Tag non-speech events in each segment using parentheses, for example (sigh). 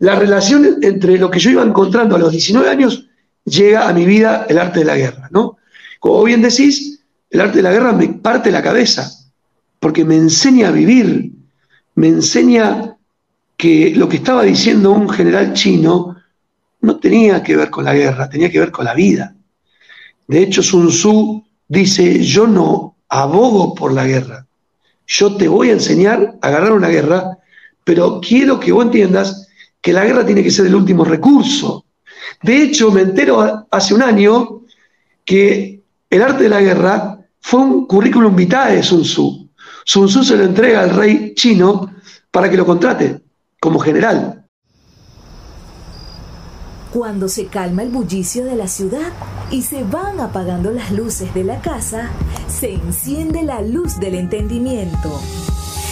la relación entre lo que yo iba encontrando a los 19 años llega a mi vida el arte de la guerra, ¿no? Como bien decís, el arte de la guerra me parte la cabeza, porque me enseña a vivir, me enseña que lo que estaba diciendo un general chino no tenía que ver con la guerra, tenía que ver con la vida. De hecho, Sun Tzu dice, yo no abogo por la guerra, yo te voy a enseñar a ganar una guerra, pero quiero que vos entiendas que la guerra tiene que ser el último recurso. De hecho, me entero hace un año que el arte de la guerra fue un currículum vitae de Sun Tzu. Sun Tzu se lo entrega al rey chino para que lo contrate como general. Cuando se calma el bullicio de la ciudad y se van apagando las luces de la casa, se enciende la luz del entendimiento.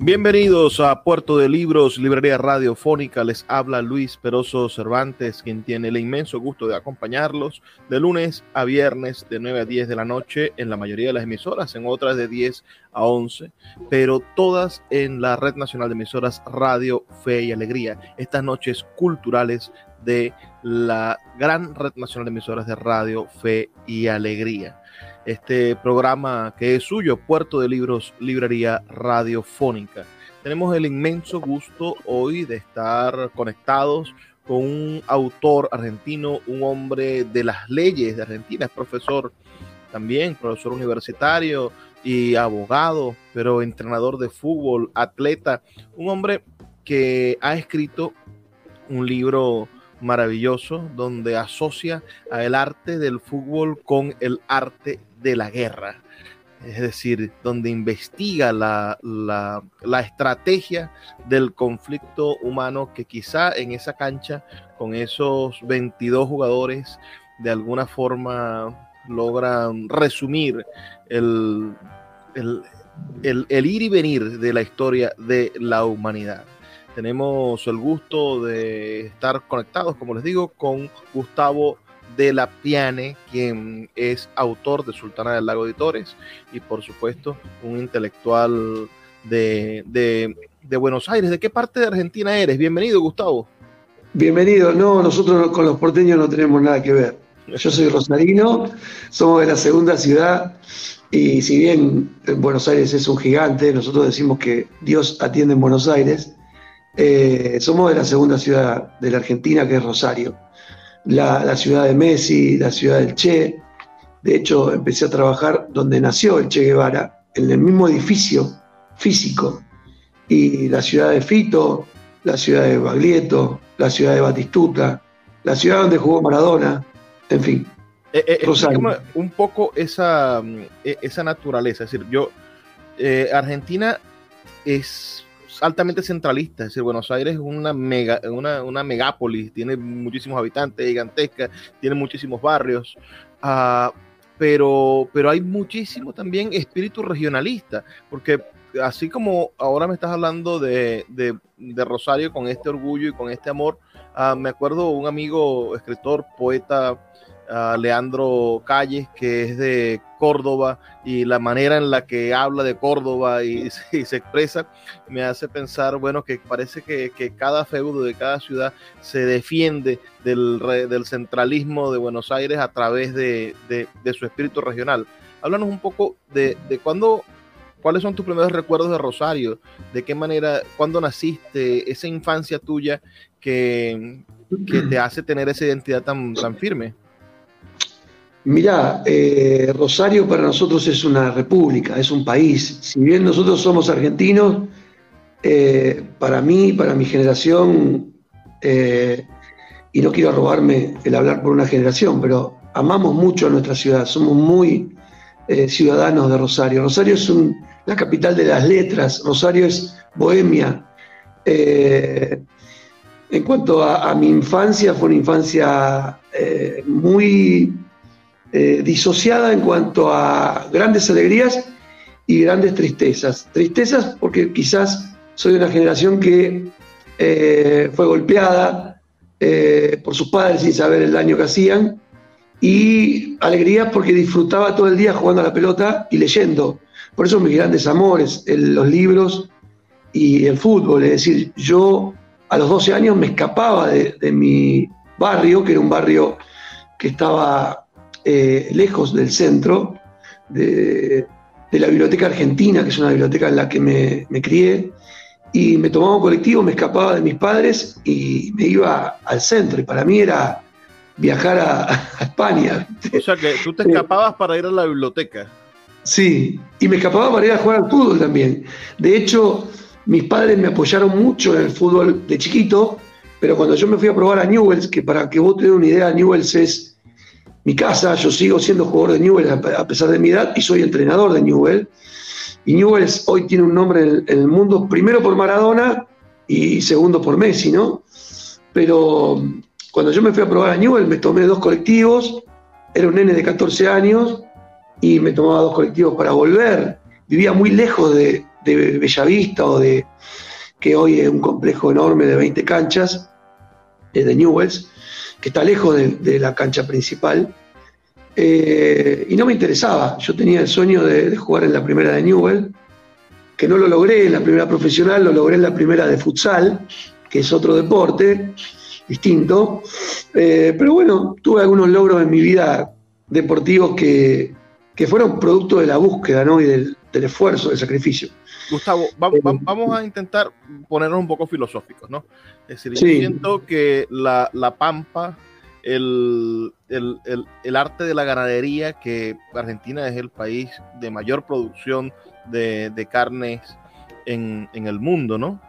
Bienvenidos a Puerto de Libros, Librería Radiofónica. Les habla Luis Peroso Cervantes, quien tiene el inmenso gusto de acompañarlos de lunes a viernes de 9 a 10 de la noche en la mayoría de las emisoras, en otras de 10 a 11, pero todas en la Red Nacional de Emisoras Radio Fe y Alegría. Estas noches culturales de la gran Red Nacional de Emisoras de Radio Fe y Alegría este programa que es suyo, Puerto de Libros, Librería Radiofónica. Tenemos el inmenso gusto hoy de estar conectados con un autor argentino, un hombre de las leyes de Argentina, es profesor también, profesor universitario y abogado, pero entrenador de fútbol, atleta, un hombre que ha escrito un libro maravilloso donde asocia el arte del fútbol con el arte de la guerra. Es decir, donde investiga la, estrategia del conflicto humano que quizá en esa cancha, con esos 22 jugadores, de alguna forma logran resumir el, el ir y venir de la historia de la humanidad. Tenemos el gusto de estar conectados, como les digo, con Gustavo de la Piane, quien es autor de Sultana del Lago Editores y por supuesto un intelectual de, de, Buenos Aires. ¿De qué parte de Argentina eres? Bienvenido, Gustavo. Bienvenido. No, nosotros con los porteños no tenemos nada que ver. Yo soy rosarino, somos de la segunda ciudad y si bien Buenos Aires es un gigante, nosotros decimos que Dios atiende en Buenos Aires, eh, somos de la segunda ciudad de la Argentina, que es Rosario. La, ciudad de Messi, la ciudad del Che. De hecho, empecé a trabajar donde nació el Che Guevara, en el mismo edificio físico. Y la ciudad de Fito, la ciudad de Baglietto, la ciudad de Batistuta, la ciudad donde jugó Maradona, en fin. Eh, eh un poco esa, mm, e, esa naturaleza. Es decir, yo, eh, Argentina es altamente centralista, es decir, Buenos Aires es una, mega, una, megápolis, tiene muchísimos habitantes, gigantesca, tiene muchísimos barrios, uh, pero, pero hay muchísimo también espíritu regionalista, porque así como ahora me estás hablando de, de, de Rosario con este orgullo y con este amor, uh, me acuerdo un amigo, escritor, poeta, Leandro Calles, que es de Córdoba, y la manera en la que habla de Córdoba y, (laughs) se expresa, me hace pensar, bueno, que parece que, cada feudo de cada ciudad se defiende del, del centralismo de Buenos Aires a través de, su espíritu regional. Háblanos un poco de, de cuándo ¿Cuáles son tus primeros recuerdos de Rosario? ¿De qué manera, cuándo naciste? Esa infancia tuya que, te hace tener esa identidad tan firme? Mirá, eh, Rosario para nosotros es una república, es un país. Si bien nosotros somos argentinos, eh, para mí, para mi generación, eh, y no quiero robarme el hablar por una generación, pero amamos mucho a nuestra ciudad, somos muy ciudadanos de Rosario. Rosario es la capital de las letras, Rosario es bohemia. en cuanto a, mi infancia, fue una infancia muy eh, disociada en cuanto a grandes alegrías y grandes tristezas. Tristezas porque quizás soy de una generación que eh, fue golpeada eh, por sus padres sin saber el daño que hacían, y alegrías porque disfrutaba todo el día jugando a la pelota y leyendo. Por eso mis grandes amores, los libros y el fútbol. Es decir, yo a los 12 años me escapaba de, de mi barrio, que era un barrio que estaba eh, lejos del centro, de, la Biblioteca Argentina, que es una biblioteca en la que me, crié, y me tomaba un colectivo, me escapaba de mis padres y me iba al centro. Y para mí era viajar a, España. O sea que tú te escapabas para ir a la biblioteca. Sí, y me escapaba para ir a jugar al fútbol también. De hecho, mis padres me apoyaron mucho en el fútbol de chiquito, pero cuando yo me fui a probar a Newells, que para que vos tengas una idea, Newells es mi casa, yo sigo siendo jugador de Newell a pesar de mi edad y soy entrenador de Newell. Y Newell hoy tiene un nombre en el, mundo, primero por Maradona y segundo por Messi, ¿no? Pero cuando yo me fui a probar a Newell me tomé dos colectivos, era un nene de 14 años y me tomaba dos colectivos para volver. Vivía muy lejos de, Bellavista o de que hoy es un complejo enorme de 20 canchas, de Newells que está lejos de, la cancha principal. Eh, y no me interesaba. Yo tenía el sueño de, jugar en la primera de Newell, que no lo logré en la primera profesional, lo logré en la primera de futsal, que es otro deporte distinto. Eh, pero bueno, tuve algunos logros en mi vida deportivos que, fueron producto de la búsqueda ¿no? y del, esfuerzo, del sacrificio. Gustavo, eh, vamos a intentar ponernos un poco filosóficos, ¿no? Es decir, yo siento que la, pampa, el, arte de la ganadería, que Argentina es el país de mayor producción de, carnes en, el mundo, ¿no?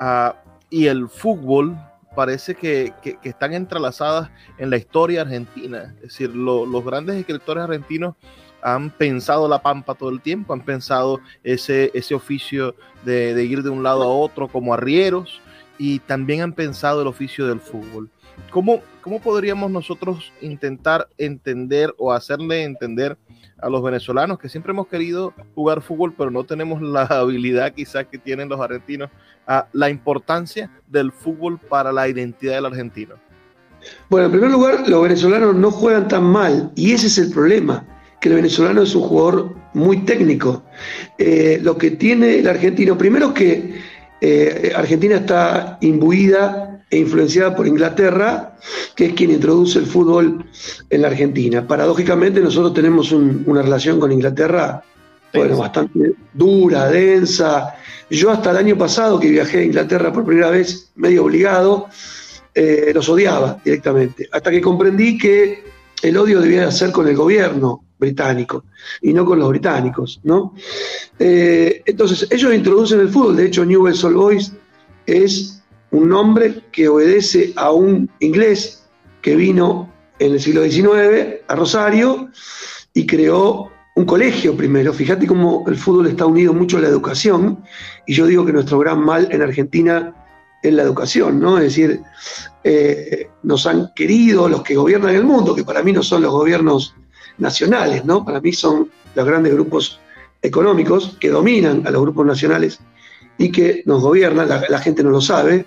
Ah, y el fútbol parece que, están entrelazadas en la historia argentina. Es decir, los grandes escritores argentinos han pensado la pampa todo el tiempo, han pensado ese, ese oficio de, de ir de un lado a otro como arrieros y también han pensado el oficio del fútbol. ¿Cómo, ¿Cómo podríamos nosotros intentar entender o hacerle entender a los venezolanos que siempre hemos querido jugar fútbol, pero no tenemos la (laughs) habilidad quizás que tienen los argentinos, a la importancia del fútbol para la identidad del argentino? Bueno, en primer lugar, los venezolanos no juegan tan mal y ese es el problema, que el venezolano es un jugador muy técnico. Eh, lo que tiene el argentino, primero que eh, Argentina está imbuida e influenciada por Inglaterra, que es quien introduce el fútbol en la Argentina. Paradójicamente nosotros tenemos una relación con Inglaterra bueno, bastante dura, densa. Yo hasta el año pasado que viajé a Inglaterra por primera vez, medio obligado, eh, los odiaba directamente, hasta que comprendí que el odio debía ser con el gobierno, británico y no con los británicos, ¿no? Eh, entonces, ellos introducen el fútbol, de hecho, Newell's Old Boys es un nombre que obedece a un inglés que vino en el siglo XIX a Rosario y creó un colegio primero. Fíjate cómo el fútbol está unido mucho a la educación y yo digo que nuestro gran mal en Argentina es la educación, ¿no? Es decir, eh, nos han querido los que gobiernan el mundo, que para mí no son los gobiernos nacionales, ¿no? Para mí son los grandes grupos económicos que dominan a los grupos nacionales y que nos gobiernan, la, gente no lo sabe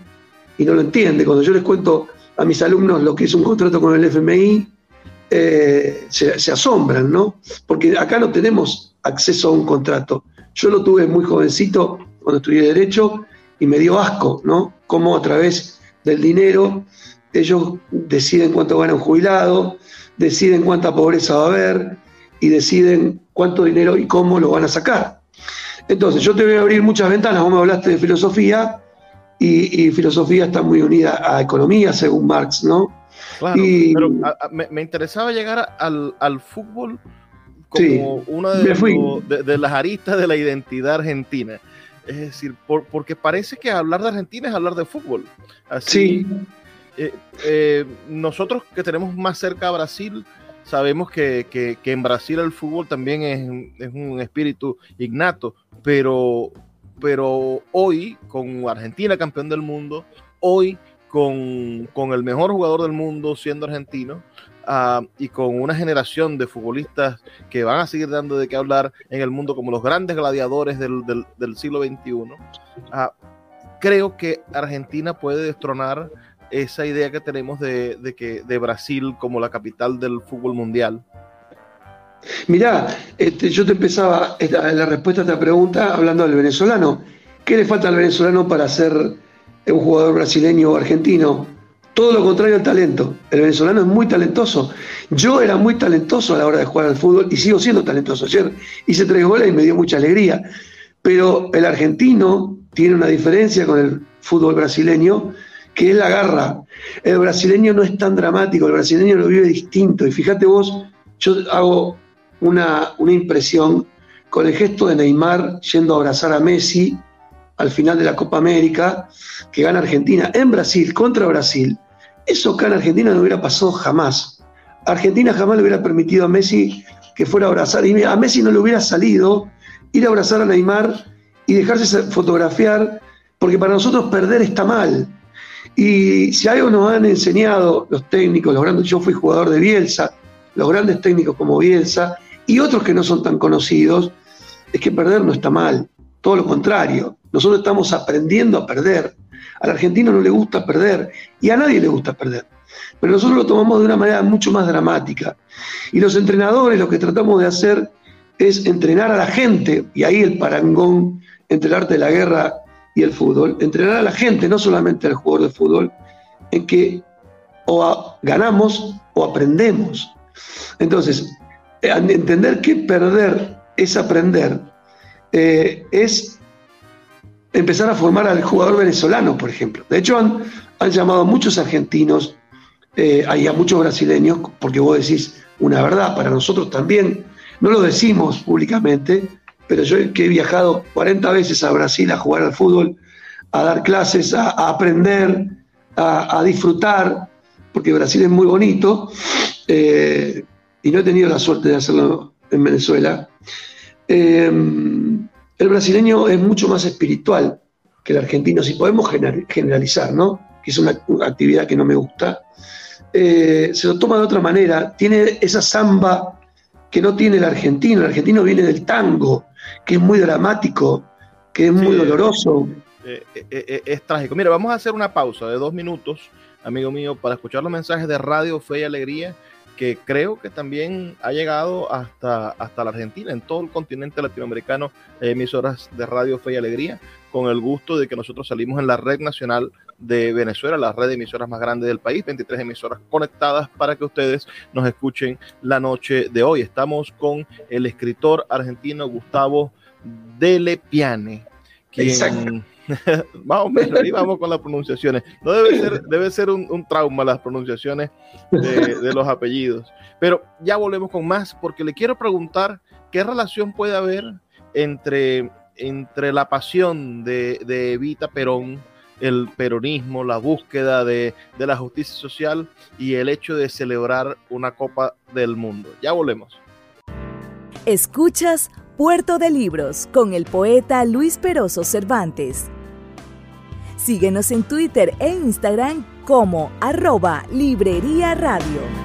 y no lo entiende. Cuando yo les cuento a mis alumnos lo que es un contrato con el FMI, eh, se, asombran, ¿no? Porque acá no tenemos acceso a un contrato. Yo lo tuve muy jovencito cuando estudié Derecho y me dio asco, ¿no? Cómo a través del dinero ellos deciden cuánto gana un jubilado, deciden cuánta pobreza va a haber y deciden cuánto dinero y cómo lo van a sacar. Entonces, yo te voy a abrir muchas ventanas, vos me hablaste de filosofía, y, filosofía está muy unida a economía, según Marx, ¿no? Claro, pero me, interesaba llegar al, fútbol como una de, las aristas de la identidad argentina. Es decir, porque parece que hablar de Argentina es hablar de fútbol. Así, sí. Eh, eh, nosotros que tenemos más cerca a Brasil, sabemos que, en Brasil el fútbol también es, un espíritu ignato, pero, pero hoy, con Argentina campeón del mundo, hoy con, el mejor jugador del mundo siendo argentino, ah, y con una generación de futbolistas que van a seguir dando de qué hablar en el mundo como los grandes gladiadores del, siglo XXI, ah, creo que Argentina puede destronar esa idea que tenemos de, que, de Brasil como la capital del fútbol mundial? Mirá, este, yo te empezaba la respuesta a esta pregunta hablando del venezolano. ¿Qué le falta al venezolano para ser un jugador brasileño o argentino? Todo lo contrario al talento. El venezolano es muy talentoso. Yo era muy talentoso a la hora de jugar al fútbol y sigo siendo talentoso. Ayer hice tres goles y me dio mucha alegría. Pero el argentino tiene una diferencia con el fútbol brasileño que es la garra. El brasileño no es tan dramático, el brasileño lo vive distinto. Y fíjate vos, yo hago una, una impresión con el gesto de Neymar yendo a abrazar a Messi al final de la Copa América, que gana Argentina en Brasil, contra Brasil. Eso acá en Argentina no hubiera pasado jamás. Argentina jamás le hubiera permitido a Messi que fuera a abrazar, y a Messi no le hubiera salido ir a abrazar a Neymar y dejarse fotografiar, porque para nosotros perder está mal. Y si algo nos han enseñado los técnicos, los grandes, yo fui jugador de Bielsa, los grandes técnicos como Bielsa y otros que no son tan conocidos, es que perder no está mal, todo lo contrario, nosotros estamos aprendiendo a perder. Al argentino no le gusta perder y a nadie le gusta perder. Pero nosotros lo tomamos de una manera mucho más dramática. Y los entrenadores lo que tratamos de hacer es entrenar a la gente, y ahí el parangón entre el arte de la guerra y el fútbol, entrenar a la gente, no solamente al jugador de fútbol, en que o ganamos o aprendemos. Entonces, eh, entender que perder es aprender, eh, es empezar a formar al jugador venezolano, por ejemplo. De hecho, han, llamado a muchos argentinos eh, a muchos brasileños, porque vos decís una verdad, para nosotros también, no lo decimos públicamente, pero yo que he viajado 40 veces a Brasil a jugar al fútbol, a dar clases, a, aprender, a, disfrutar, porque Brasil es muy bonito, eh, y no he tenido la suerte de hacerlo en Venezuela. Eh, el brasileño es mucho más espiritual que el argentino, si podemos generalizar, ¿no? que es una, actividad que no me gusta, eh, se lo toma de otra manera, tiene esa samba que no tiene el argentino, el argentino viene del tango, que es muy dramático, que es muy doloroso. Eh, eh, eh, es trágico. Mira, vamos a hacer una pausa de dos minutos, amigo mío, para escuchar los mensajes de Radio Fe y Alegría, que creo que también ha llegado hasta, hasta la Argentina, en todo el continente latinoamericano, emisoras de Radio Fe y Alegría, con el gusto de que nosotros salimos en la red nacional de Venezuela, la red de emisoras más grande del país, 23 emisoras conectadas para que ustedes nos escuchen la noche de hoy. Estamos con el escritor argentino Gustavo Delepiane, quien... (laughs) más o menos, ahí vamos con las pronunciaciones. No debe ser, debe ser un, trauma las pronunciaciones de, los apellidos. Pero ya volvemos con más, porque le quiero preguntar qué relación puede haber entre, entre la pasión de, de Evita Perón el peronismo, la búsqueda de, la justicia social y el hecho de celebrar una Copa del Mundo. Ya volvemos. Escuchas Puerto de Libros con el poeta Luis Peroso Cervantes. Síguenos en Twitter e Instagram como arroba Librería Radio.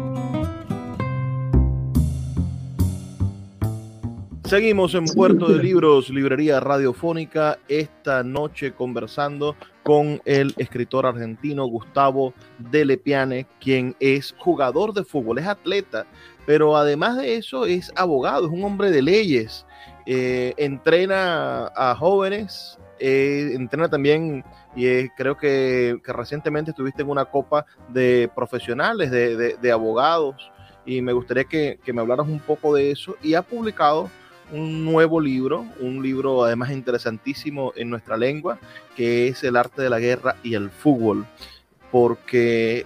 Seguimos en Puerto de Libros, Librería Radiofónica, esta noche conversando con el escritor argentino Gustavo Delepiane, quien es jugador de fútbol, es atleta, pero además de eso es abogado, es un hombre de leyes, eh, entrena a jóvenes, eh, entrena también, y creo que, recientemente estuviste en una copa de profesionales, de, abogados, y me gustaría que, que me hablaras un poco de eso, y ha publicado un nuevo libro, un libro además interesantísimo en nuestra lengua, que es El arte de la guerra y el fútbol. Porque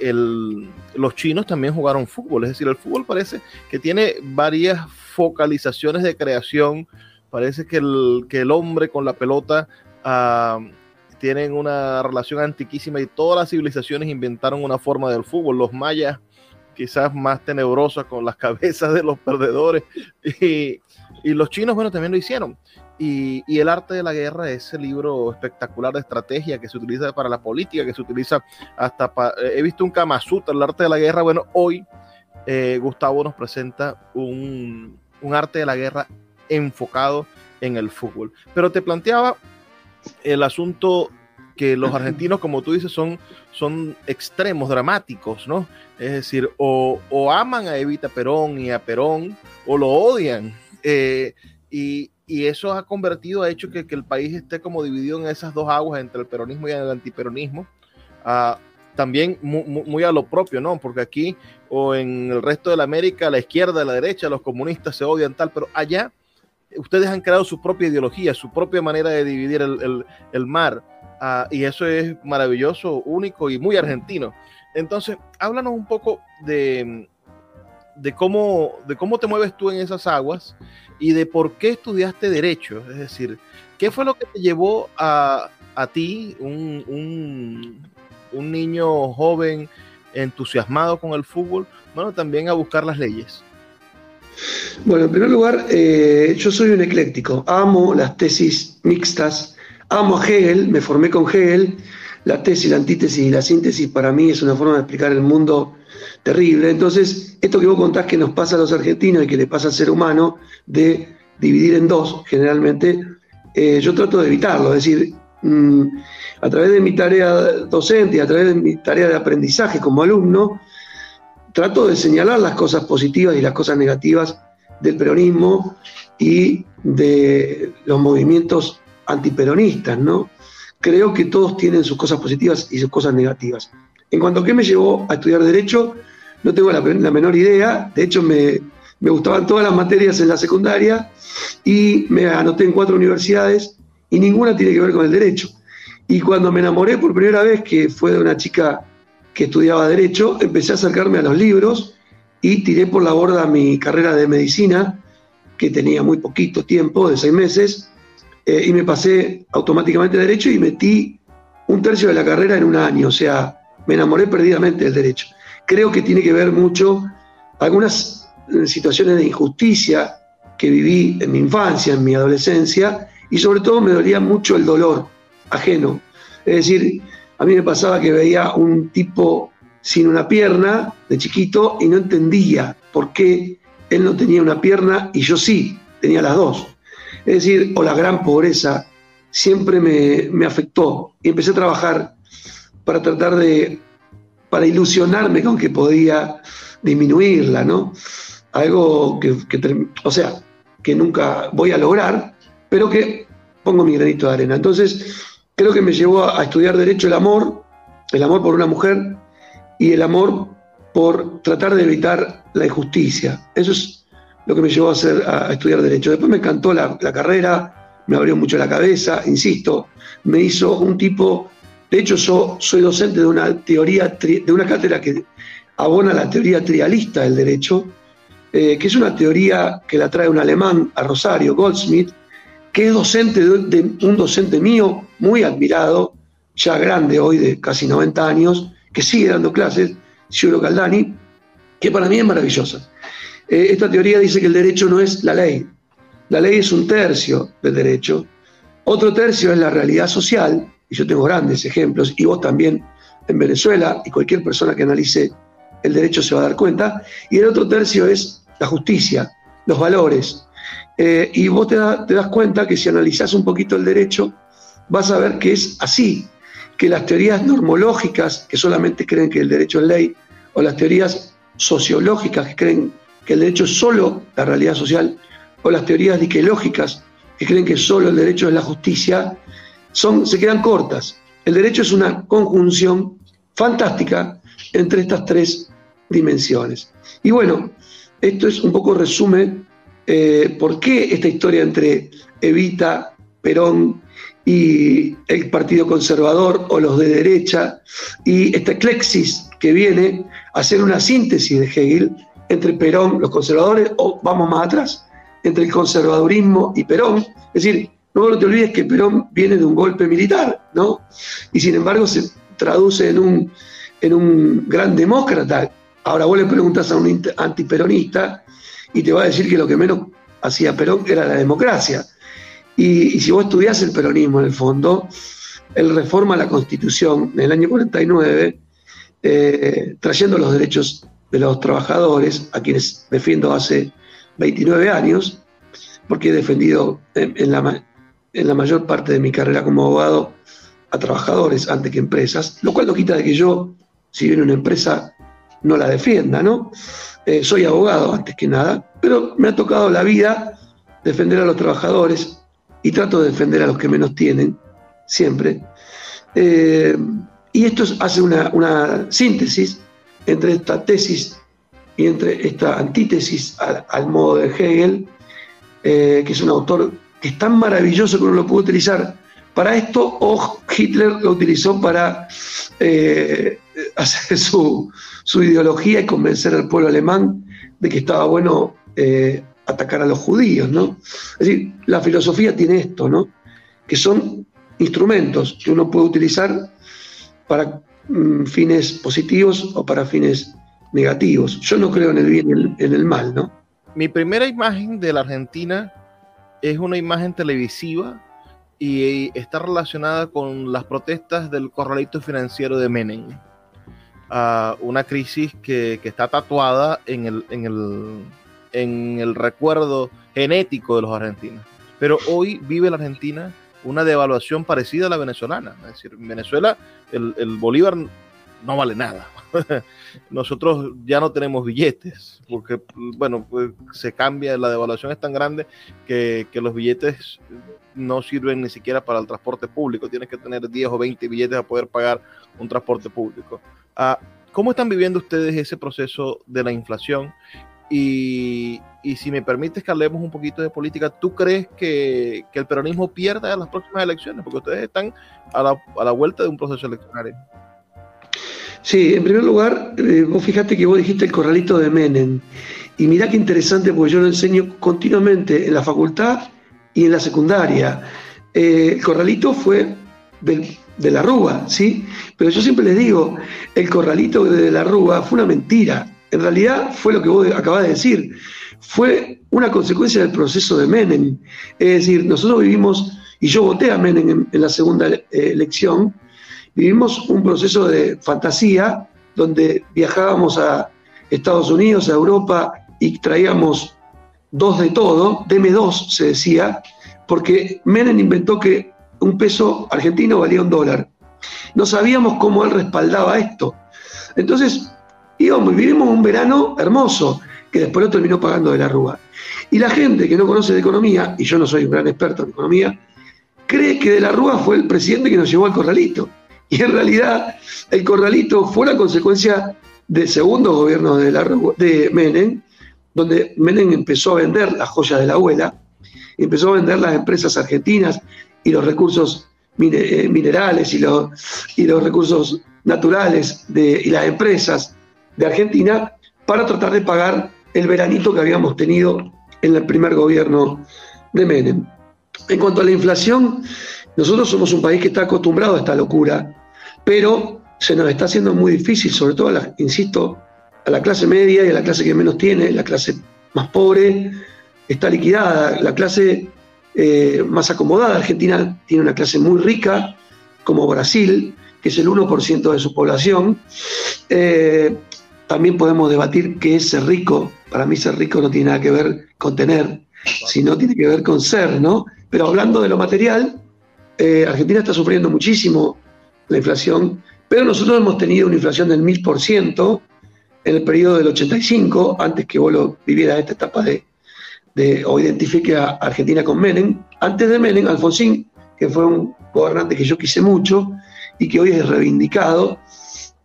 los chinos también jugaron fútbol, es decir, el fútbol parece que tiene varias focalizaciones de creación. Parece que el, hombre con la pelota uh, tienen una relación antiquísima y todas las civilizaciones inventaron una forma del fútbol. Los mayas quizás más tenebrosa con las (laughs) cabezas de los perdedores y, y los chinos, bueno, también lo hicieron. Y, y, El arte de la guerra, ese libro espectacular de estrategia que se utiliza para la política, que se utiliza hasta para... He visto un Kama el arte de la guerra. Bueno, hoy eh, Gustavo nos presenta un, un arte de la guerra enfocado en el fútbol. Pero te planteaba el asunto que los argentinos, como tú dices, son, son extremos, dramáticos, ¿no? Es decir, o, o aman a Evita Perón y a Perón, o lo odian. Eh, y, eso ha convertido, ha hecho que, el país esté como dividido en esas dos aguas entre el peronismo y el antiperonismo. Ah, también muy, a lo propio, ¿no? Porque aquí o en el resto de la América, la izquierda, la derecha, los comunistas se odian tal, pero allá ustedes han creado su propia ideología, su propia manera de dividir el, mar. Ah, y eso es maravilloso, único y muy argentino. Entonces, háblanos un poco de, de cómo, de cómo te mueves tú en esas aguas y de por qué estudiaste derecho. Es decir, ¿qué fue lo que te llevó a, a ti, un, un, un, niño joven entusiasmado con el fútbol, bueno, también a buscar las leyes? Bueno, en primer lugar, eh, yo soy un ecléctico, amo las tesis mixtas, amo a Hegel, me formé con Hegel, la tesis, la antítesis y la síntesis para mí es una forma de explicar el mundo terrible. Entonces, esto que vos contás que nos pasa a los argentinos y que le pasa al ser humano, de dividir en dos generalmente, eh, yo trato de evitarlo. Es decir, mm, a través de mi tarea docente y a través de mi tarea de aprendizaje como alumno, trato de señalar las cosas positivas y las cosas negativas del peronismo y de los movimientos antiperonistas, ¿no? Creo que todos tienen sus cosas positivas y sus cosas negativas. En cuanto a qué me llevó a estudiar Derecho, no tengo la, menor idea. De hecho, me, gustaban todas las materias en la secundaria y me anoté en cuatro universidades y ninguna tiene que ver con el derecho. Y cuando me enamoré por primera vez, que fue de una chica que estudiaba derecho, empecé a acercarme a los libros y tiré por la borda mi carrera de medicina, que tenía muy poquito tiempo, de seis meses, eh, y me pasé automáticamente a derecho y metí un tercio de la carrera en un año, o sea, me enamoré perdidamente del derecho creo que tiene que ver mucho algunas eh, situaciones de injusticia que viví en mi infancia, en mi adolescencia, y sobre todo me dolía mucho el dolor ajeno. Es decir, a mí me pasaba que veía un tipo sin una pierna de chiquito y no entendía por qué él no tenía una pierna y yo sí, tenía las dos. Es decir, o la gran pobreza siempre me, me afectó y empecé a trabajar para tratar de para ilusionarme con que podía disminuirla, ¿no? Algo que, o sea, que nunca voy a lograr, pero que pongo mi granito de arena. Entonces, creo que me llevó a, estudiar derecho el amor, el amor por una mujer y el amor por tratar de evitar la injusticia. Eso es lo que me llevó a, hacer, a estudiar derecho. Después me encantó la, la carrera, me abrió mucho la cabeza, insisto, me hizo un tipo de hecho, yo soy docente de una teoría, de una cátedra que abona la teoría trialista del derecho, eh, que es una teoría que la trae un alemán a Rosario, Goldsmith, que es docente de, un docente mío muy admirado, ya grande hoy, de casi 90 años, que sigue dando clases, Giulio Caldani, que para mí es maravillosa. Eh, esta teoría dice que el derecho no es la ley, la ley es un tercio del derecho, otro tercio es la realidad social, y yo tengo grandes ejemplos, y vos también en Venezuela, y cualquier persona que analice el derecho se va a dar cuenta, y el otro tercio es la justicia, los valores. Eh, y vos te, te, das cuenta que si analizás un poquito el derecho, vas a ver que es así, que las teorías normológicas, que solamente creen que el derecho es ley, o las teorías sociológicas, que creen que el derecho es solo la realidad social, o las teorías diquelógicas, que creen que solo el derecho es la justicia, son, se quedan cortas. El derecho es una conjunción fantástica entre estas tres dimensiones. Y bueno, esto es un poco resumen eh, por qué esta historia entre Evita, Perón y el Partido Conservador o los de derecha y esta eclexis que viene a hacer una síntesis de Hegel entre Perón, los conservadores, o vamos más atrás, entre el conservadurismo y Perón. Es decir, no te olvides que Perón viene de un golpe militar, ¿no? Y sin embargo se traduce en un, en un gran demócrata. Ahora vos le preguntas a un antiperonista y te va a decir que lo que menos hacía Perón era la democracia. Y, si vos estudiás el peronismo en el fondo, él reforma la constitución en el año 49, eh, trayendo los derechos de los trabajadores, a quienes defiendo hace 29 años, porque he defendido en, la, en la mayor parte de mi carrera como abogado a trabajadores antes que empresas, lo cual no quita de que yo, si viene una empresa, no la defienda, ¿no? Eh, soy abogado antes que nada, pero me ha tocado la vida defender a los trabajadores y trato de defender a los que menos tienen, siempre. Eh, y esto hace una, una síntesis entre esta tesis y entre esta antítesis al, modo de Hegel, eh, que es un autor que es tan maravilloso que uno lo puede utilizar para esto, o Hitler lo utilizó para eh, hacer su, ideología y convencer al pueblo alemán de que estaba bueno eh, atacar a los judíos, ¿no? Es decir, la filosofía tiene esto, ¿no? Que son instrumentos que uno puede utilizar para mm, fines positivos o para fines negativos. Yo no creo en el bien y en el mal, ¿no? Mi primera imagen de la Argentina es una imagen televisiva y está relacionada con las protestas del corralito financiero de Menem. Uh, una crisis que, que, está tatuada en el, en, el, en el recuerdo genético de los argentinos. Pero hoy vive la Argentina una devaluación parecida a la venezolana. Es decir, en Venezuela el, el Bolívar no vale nada. (laughs) Nosotros ya no tenemos billetes, porque, bueno, pues se cambia, la devaluación es tan grande que, los billetes no sirven ni siquiera para el transporte público. Tienes que tener 10 o 20 billetes a poder pagar un transporte público. Ah, ¿Cómo están viviendo ustedes ese proceso de la inflación? Y, si me permites que hablemos un poquito de política, ¿tú crees que, el peronismo pierda las próximas elecciones? Porque ustedes están a la, a la vuelta de un proceso electoral. Sí, en primer lugar, eh, vos fíjate que vos dijiste el corralito de Menem. Y mirá qué interesante, porque yo lo enseño continuamente en la facultad y en la secundaria. Eh, el corralito fue de la Rúa, ¿sí? Pero yo siempre les digo, el corralito de la Rúa fue una mentira. En realidad fue lo que vos acabás de decir. Fue una consecuencia del proceso de Menem. Es decir, nosotros vivimos, y yo voté a Menem en la segunda eh, elección, vivimos un proceso de fantasía donde viajábamos a Estados Unidos, a Europa y traíamos dos de todo, deme dos, se decía, porque Menem inventó que un peso argentino valía un dólar. No sabíamos cómo él respaldaba esto. Entonces, íbamos, vivimos un verano hermoso, que después lo terminó pagando de la Rúa. Y la gente que no conoce de economía, y yo no soy un gran experto en economía, cree que de la Rúa fue el presidente que nos llevó al corralito. Y en realidad el corralito fue la consecuencia del segundo gobierno de Menem, donde Menem empezó a vender las joyas de la abuela, empezó a vender las empresas argentinas y los recursos eh, minerales y los, y los recursos naturales de, y las empresas de Argentina para tratar de pagar el veranito que habíamos tenido en el primer gobierno de Menem. En cuanto a la inflación, nosotros somos un país que está acostumbrado a esta locura, pero se nos está haciendo muy difícil, sobre todo, insisto, a la clase media y a la clase que menos tiene, la clase más pobre, está liquidada. La clase eh, más acomodada, Argentina tiene una clase muy rica, como Brasil, que es el 1% de su población. Eh, también podemos debatir qué es ser rico. Para mí ser rico no tiene nada que ver con tener, sino tiene que ver con ser, ¿no? Pero hablando de lo material, eh, Argentina está sufriendo muchísimo la inflación, pero nosotros hemos tenido una inflación del 1000% en el periodo del 85, antes que vos lo vivieras esta etapa de, de, o identifique a Argentina con Menem. Antes de Menem, Alfonsín, que fue un gobernante que yo quise mucho y que hoy es reivindicado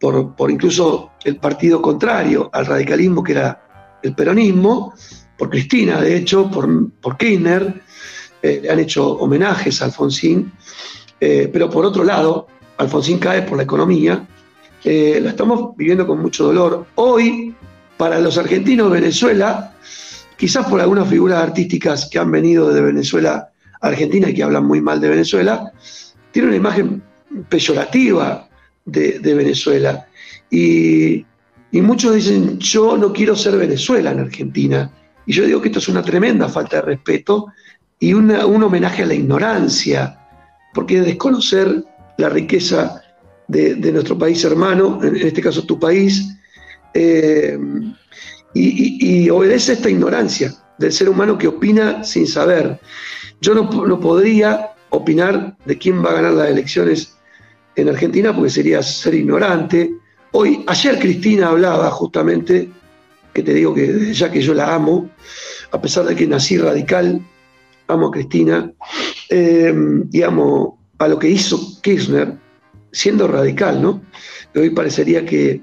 por, por incluso el partido contrario al radicalismo, que era el peronismo, por Cristina, de hecho, por, por Kirchner, eh, han hecho homenajes a Alfonsín, eh, pero por otro lado, Alfonsín cae por la economía eh, la estamos viviendo con mucho dolor. Hoy, para los argentinos, Venezuela, quizás por algunas figuras artísticas que han venido de Venezuela a Argentina y que hablan muy mal de Venezuela, tiene una imagen peyorativa de, Venezuela. Y, muchos dicen, yo no quiero ser Venezuela en Argentina. Y yo digo que esto es una tremenda falta de respeto y un homenaje a la ignorancia, porque desconocer la riqueza de, nuestro país hermano, en este caso tu país, eh, y, obedece esta ignorancia del ser humano que opina sin saber. Yo no, podría opinar de quién va a ganar las elecciones en Argentina porque sería ser ignorante. Hoy, ayer Cristina hablaba justamente, que te digo que ya que yo la amo, a pesar de que nací radical, amo a Cristina eh, y amo a lo que hizo Kirchner, siendo radical, ¿no? Hoy parecería que,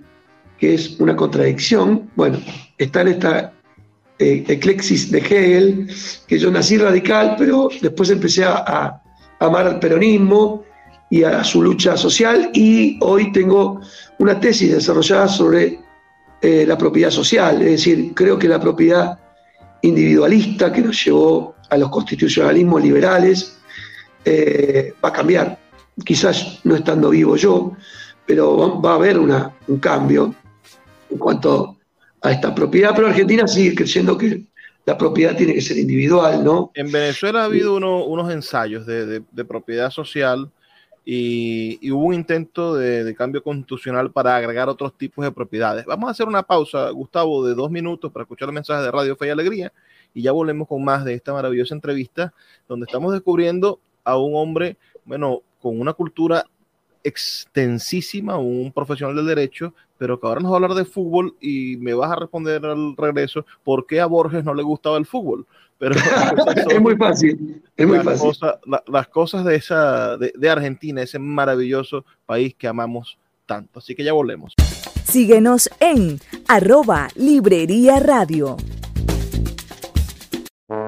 es una contradicción. Bueno, está en esta eh, eclexis de Hegel, que yo nací radical, pero después empecé a, amar al peronismo y a su lucha social y hoy tengo una tesis desarrollada sobre eh, la propiedad social, es decir, creo que la propiedad individualista que nos llevó a los constitucionalismos liberales eh, va a cambiar quizás no estando vivo yo, pero va a haber una, un cambio en cuanto a esta propiedad, pero Argentina sigue creyendo que la propiedad tiene que ser individual, ¿no? En Venezuela ha habido unos ensayos de, propiedad social y, hubo un intento de, cambio constitucional para agregar otros tipos de propiedades. Vamos a hacer una pausa, Gustavo, de dos minutos para escuchar el mensaje de Radio Fe y Alegría y ya volvemos con más de esta maravillosa entrevista donde estamos descubriendo a un hombre, bueno, con una cultura extensísima, un profesional del derecho, pero que ahora nos va a hablar de fútbol y me vas a responder al regreso por qué a Borges no le gustaba el fútbol. Pero (laughs) es muy fácil, es muy las Cosas, las cosas de, esa, de, Argentina, ese maravilloso país que amamos tanto. Así que ya volvemos. Síguenos en arroba Librería Radio.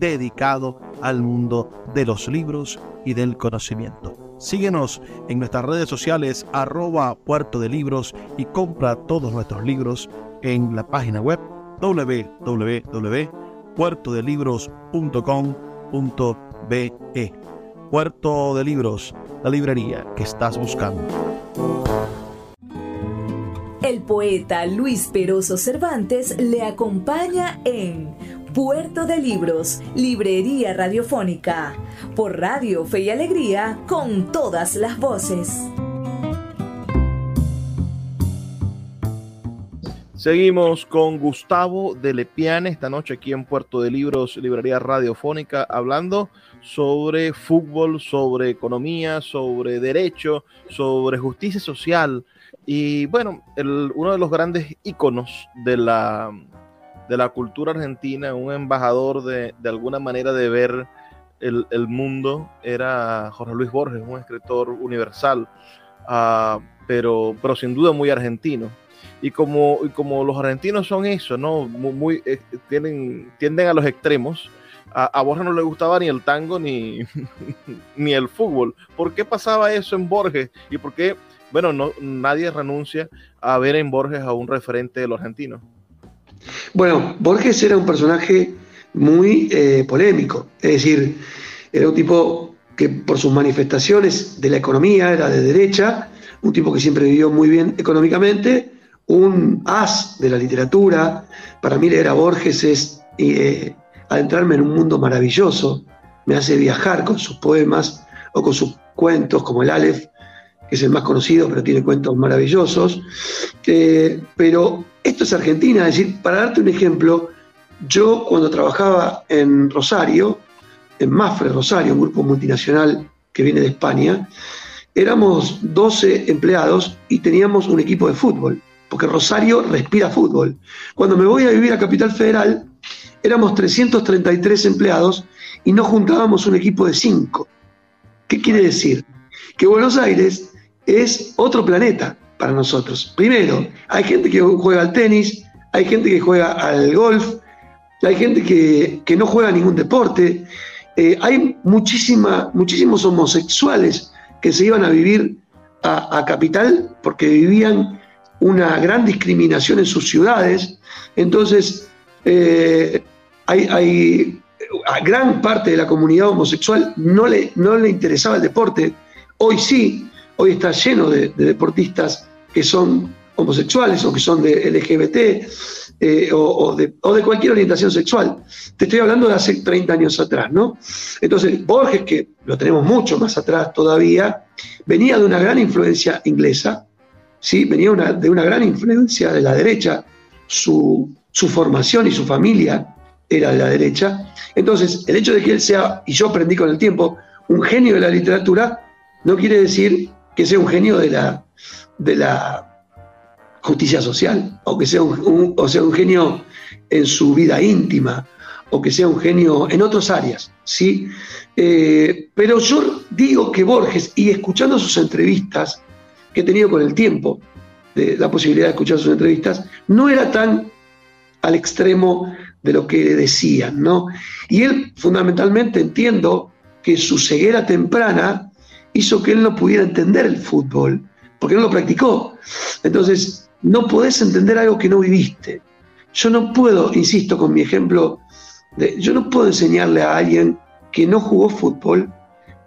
dedicado al mundo de los libros y del conocimiento. Síguenos en nuestras redes sociales arroba puerto de libros y compra todos nuestros libros en la página web www.puertodelibros.com.be. Puerto de Libros, la librería que estás buscando. El poeta Luis Peroso Cervantes le acompaña en Puerto de Libros, Librería Radiofónica, por Radio Fe y Alegría, con todas las voces. Seguimos con Gustavo de Lepiane esta noche aquí en Puerto de Libros, Librería Radiofónica, hablando sobre fútbol, sobre economía, sobre derecho, sobre justicia social. Y bueno, uno de los grandes íconos de la, de la cultura argentina, un embajador de, alguna manera de ver el, mundo era Jorge Luis Borges, un escritor universal, ah, pero, pero sin duda muy argentino. Y como, como los argentinos son eso, ¿no? Muy, eh, tienen, tienden a los extremos. A, Borges no le gustaba ni el tango ni, (laughs) ni el fútbol. ¿Por qué pasaba eso en Borges? ¿Y por qué, bueno, no, nadie renuncia a ver en Borges a un referente de los argentinos? Bueno, Borges era un personaje muy eh, polémico, es decir, era un tipo que por sus manifestaciones de la economía era de derecha, un tipo que siempre vivió muy bien económicamente, un as de la literatura, para mí leer a Borges es eh, adentrarme en un mundo maravilloso, me hace viajar con sus poemas o con sus cuentos como el Aleph, que es el más conocido, pero tiene cuentos maravillosos. Eh, pero esto es Argentina, es decir, para darte un ejemplo, yo cuando trabajaba en Rosario, en Mafre Rosario, un grupo multinacional que viene de España, éramos 12 empleados y teníamos un equipo de fútbol, porque Rosario respira fútbol. Cuando me voy a vivir a Capital Federal, éramos 333 empleados y no juntábamos un equipo de 5. ¿Qué quiere decir? Que Buenos Aires es otro planeta para nosotros. Primero, hay gente que juega al tenis, hay gente que juega al golf, hay gente que, no juega ningún deporte, eh, hay muchísima, muchísimos homosexuales que se iban a vivir a, Capital porque vivían una gran discriminación en sus ciudades. Entonces, eh, hay, a gran parte de la comunidad homosexual no le, no le interesaba el deporte. Hoy sí, hoy está lleno de deportistas que son homosexuales o que son de LGBT eh, o, de, cualquier orientación sexual. Te estoy hablando de hace 30 años atrás, ¿no? Entonces, Borges, que lo tenemos mucho más atrás todavía, venía de una gran influencia inglesa, ¿sí? venía de una gran influencia de la derecha, su, su formación y su familia era de la derecha. Entonces, el hecho de que él sea, y yo aprendí con el tiempo, un genio de la literatura, no quiere decir que sea un genio de la, de la justicia social, o que sea un, o sea un genio en su vida íntima, o que sea un genio en otras áreas, ¿sí? Eh, pero yo digo que Borges, y escuchando sus entrevistas, que he tenido con el tiempo, de la posibilidad de escuchar sus entrevistas, no era tan al extremo de lo que decían, ¿no? Y él fundamentalmente entiendo que su ceguera temprana hizo que él no pudiera entender el fútbol, porque no lo practicó. Entonces, no podés entender algo que no viviste. Yo no puedo, insisto con mi ejemplo, yo no puedo enseñarle a alguien que no jugó fútbol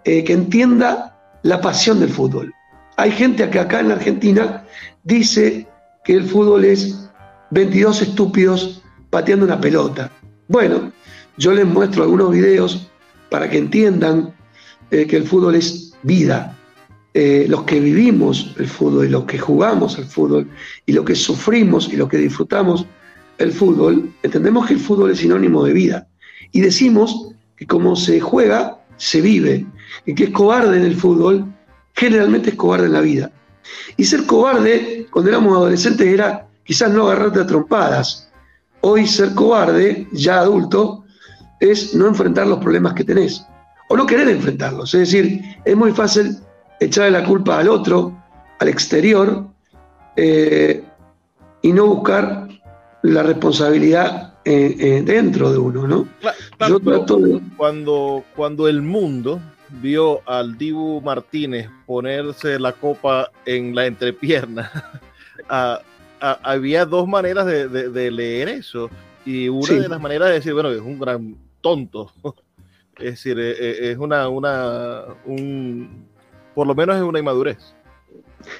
eh, que entienda la pasión del fútbol. Hay gente que acá en la Argentina dice que el fútbol es 22 estúpidos pateando una pelota. Bueno, yo les muestro algunos videos para que entiendan eh, que el fútbol es vida, eh, los que vivimos el fútbol y los que jugamos el fútbol y los que sufrimos y los que disfrutamos el fútbol, entendemos que el fútbol es sinónimo de vida. Y decimos que como se juega, se vive. Y que es cobarde en el fútbol, generalmente es cobarde en la vida. Y ser cobarde, cuando éramos adolescentes, era quizás no agarrarte a trompadas. Hoy ser cobarde, ya adulto, es no enfrentar los problemas que tenés. O no querer enfrentarlos. Es decir, es muy fácil echarle la culpa al otro, al exterior, eh, y no buscar la responsabilidad eh, eh, dentro de uno, ¿no? cuando, cuando el mundo vio al Dibu Martínez ponerse la copa en la entrepierna, (laughs) había dos maneras de, leer eso. Y una de las maneras de decir, bueno, es un gran tonto. Es decir, es una, una, un, por lo menos es una inmadurez.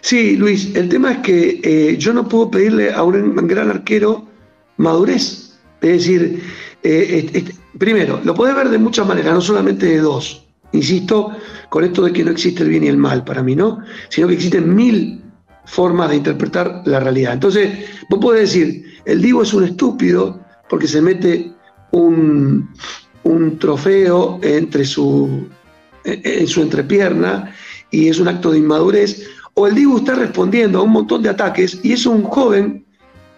Sí, Luis, el tema es que eh, yo no puedo pedirle a un gran arquero madurez. Es decir, eh, primero, lo puedes ver de muchas maneras, no solamente de dos. Insisto con esto de que no existe el bien y el mal para mí, ¿no? Sino que existen mil formas de interpretar la realidad. Entonces, vos podés decir, el Divo es un estúpido porque se mete un, un trofeo entre su, en su entrepierna y es un acto de inmadurez, o el Dibu está respondiendo a un montón de ataques y es un joven,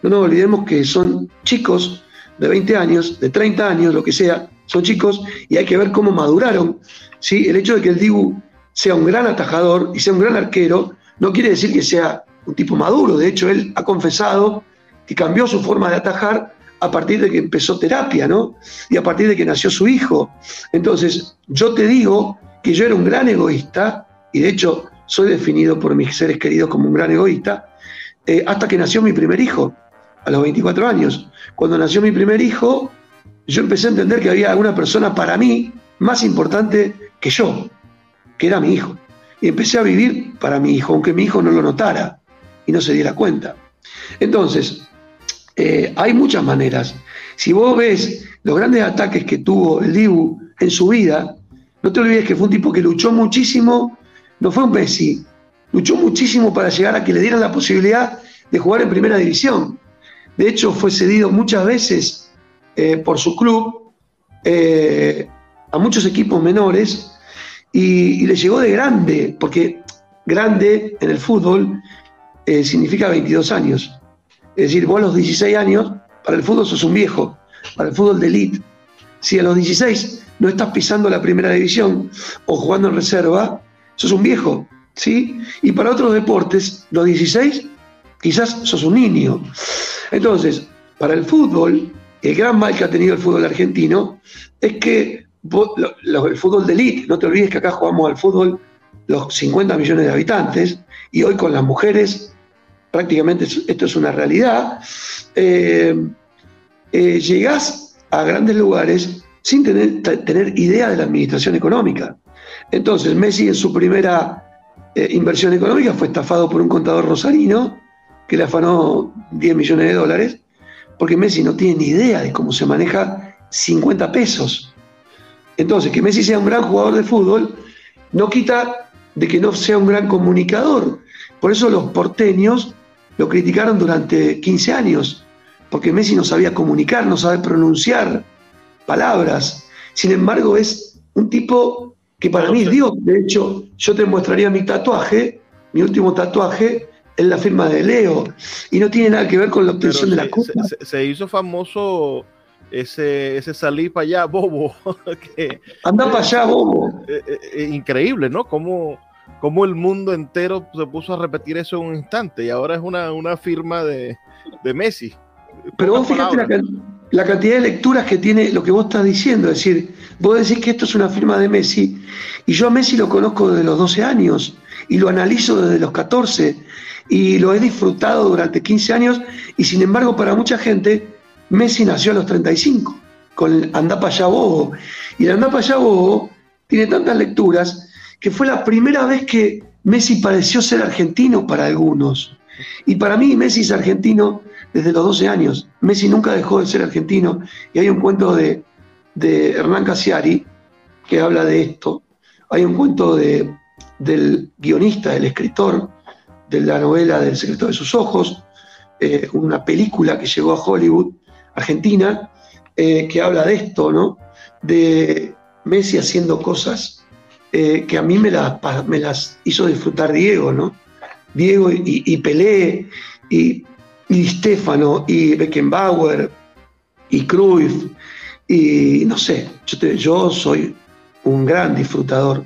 no nos olvidemos que son chicos de 20 años, de 30 años, lo que sea, son chicos y hay que ver cómo maduraron. ¿sí? El hecho de que el Dibu sea un gran atajador y sea un gran arquero no quiere decir que sea un tipo maduro. De hecho, él ha confesado que cambió su forma de atajar a partir de que empezó terapia, ¿no? Y a partir de que nació su hijo. Entonces, yo te digo que yo era un gran egoísta, y de hecho soy definido por mis seres queridos como un gran egoísta, eh, hasta que nació mi primer hijo, a los 24 años. Cuando nació mi primer hijo, yo empecé a entender que había una persona para mí más importante que yo, que era mi hijo. Y empecé a vivir para mi hijo, aunque mi hijo no lo notara y no se diera cuenta. Entonces, eh, hay muchas maneras. Si vos ves los grandes ataques que tuvo el Dibu en su vida, no te olvides que fue un tipo que luchó muchísimo, no fue un Messi, luchó muchísimo para llegar a que le dieran la posibilidad de jugar en primera división. De hecho, fue cedido muchas veces eh, por su club eh, a muchos equipos menores y, le llegó de grande, porque grande en el fútbol eh, significa 22 años. Es decir, vos a los 16 años, para el fútbol sos un viejo, para el fútbol de elite. Si a los 16 no estás pisando la primera división o jugando en reserva, sos un viejo, ¿sí? Y para otros deportes, los 16, quizás sos un niño. Entonces, para el fútbol, el gran mal que ha tenido el fútbol argentino es que el fútbol de elite, no te olvides que acá jugamos al fútbol los 50 millones de habitantes y hoy con las mujeres prácticamente esto es una realidad, eh, eh, llegás a grandes lugares sin tener, tener, idea de la administración económica. Entonces Messi en su primera eh, inversión económica fue estafado por un contador rosarino que le afanó 10 millones de dólares, porque Messi no tiene ni idea de cómo se maneja 50 pesos. Entonces, que Messi sea un gran jugador de fútbol no quita de que no sea un gran comunicador. Por eso los porteños lo criticaron durante 15 años, porque Messi no sabía comunicar, no sabe pronunciar palabras. Sin embargo, es un tipo que para mí es Dios. De hecho, yo te mostraría mi tatuaje, mi último tatuaje, en la firma de Leo, y no tiene nada que ver con la obtención de la Copa. Se, hizo famoso ese, ese salir para allá, (laughs) bobo. Anda para allá, bobo. Eh, eh, eh, increíble, ¿no? Cómo, cómo, el mundo entero se puso a repetir eso en un instante, y ahora es una, una firma de, de Messi. Pero vos fíjate la, la, cantidad de lecturas que tiene lo que vos estás diciendo. Es decir, vos decís que esto es una firma de Messi, y yo a Messi lo conozco desde los 12 años, y lo analizo desde los 14 y lo he disfrutado durante 15 años y sin embargo para mucha gente Messi nació a los 35 con el Andá allá bobo y el Andá allá bobo tiene tantas lecturas que fue la primera vez que Messi pareció ser argentino para algunos. Y para mí Messi es argentino desde los 12 años. Messi nunca dejó de ser argentino. Y hay un cuento de, de Hernán Casiari que habla de esto. Hay un cuento de, del guionista, del escritor de la novela del secreto de sus ojos, eh, una película que llegó a Hollywood, Argentina, eh, que habla de esto, ¿no? De Messi haciendo cosas eh, que a mí me las, hizo disfrutar Diego, ¿no? Diego y, Pelé y, y Stefano y Beckenbauer y Cruyff y no sé, yo, yo soy un gran disfrutador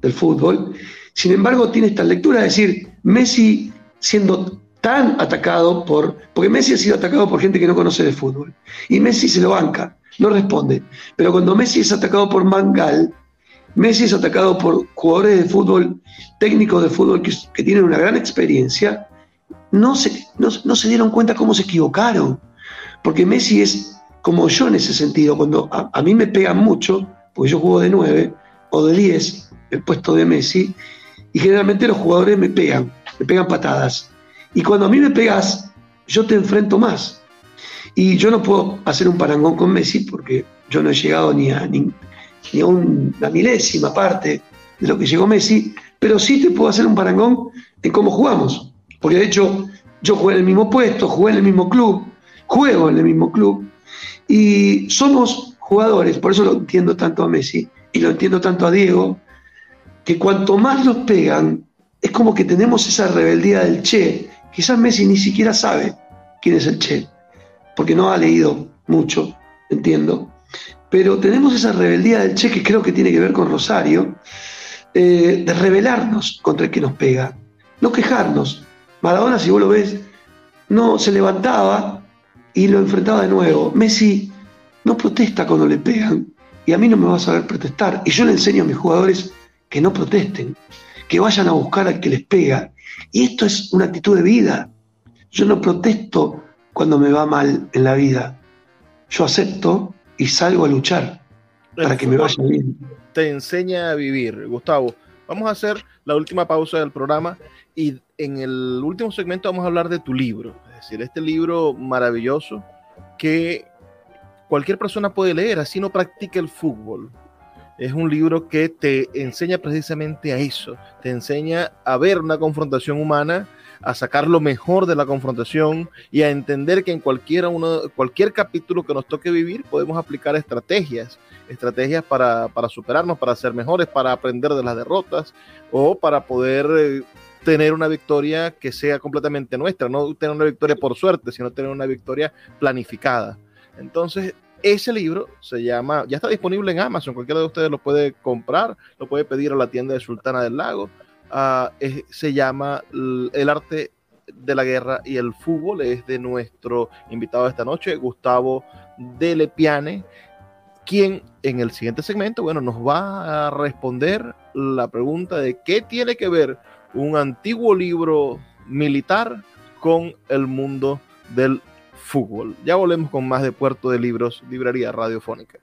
del fútbol. Sin embargo, tiene esta lectura, es decir, Messi siendo tan atacado por. Porque Messi ha sido atacado por gente que no conoce de fútbol. Y Messi se lo banca, no responde. Pero cuando Messi es atacado por Mangal, Messi es atacado por jugadores de fútbol, técnicos de fútbol que, tienen una gran experiencia, no se, no, se dieron cuenta cómo se equivocaron. Porque Messi es como yo en ese sentido. Cuando a, mí me pegan mucho, porque yo juego de 9 o de 10, el puesto de Messi, y generalmente los jugadores me pegan, me pegan patadas. Y cuando a mí me pegas, yo te enfrento más. Y yo no puedo hacer un parangón con Messi porque yo no he llegado ni a, ni, a una milésima parte de lo que llegó Messi, pero sí te puedo hacer un parangón en cómo jugamos. Porque de hecho yo jugué en el mismo puesto, jugué en el mismo club, juego en el mismo club y somos jugadores, por eso lo entiendo tanto a Messi y lo entiendo tanto a Diego, que cuanto más nos pegan, es como que tenemos esa rebeldía del Che. Quizás Messi ni siquiera sabe quién es el Che, porque no ha leído mucho, entiendo. Pero tenemos esa rebeldía del Che que creo que tiene que ver con Rosario, eh, de rebelarnos contra el que nos pega, no quejarnos. Maradona, si vos lo ves, no se levantaba y lo enfrentaba de nuevo. Messi no protesta cuando le pegan y a mí no me va a saber protestar. Y yo le enseño a mis jugadores que no protesten, que vayan a buscar al que les pega. Y esto es una actitud de vida. Yo no protesto cuando me va mal en la vida. Yo acepto y salgo a luchar para que me vaya bien. Te enseña a vivir, Gustavo. Vamos a hacer la última pausa del programa y en el último segmento vamos a hablar de tu libro, es decir, este libro maravilloso que cualquier persona puede leer, así no practica el fútbol. Es un libro que te enseña precisamente a eso, te enseña a ver una confrontación humana a sacar lo mejor de la confrontación y a entender que en cualquiera uno, cualquier capítulo que nos toque vivir podemos aplicar estrategias, estrategias para, para superarnos, para ser mejores, para aprender de las derrotas o para poder eh, tener una victoria que sea completamente nuestra, no tener una victoria por suerte, sino tener una victoria planificada. Entonces, ese libro se llama, ya está disponible en Amazon, cualquiera de ustedes lo puede comprar, lo puede pedir a la tienda de Sultana del Lago Ah, se llama El arte de la guerra y el fútbol. Es de nuestro invitado de esta noche, Gustavo Delepiane, quien en el siguiente segmento, bueno, nos va a responder la pregunta de qué tiene que ver un antiguo libro militar con el mundo del fútbol. Ya volvemos con más de Puerto de Libros, Librería Radiofónica.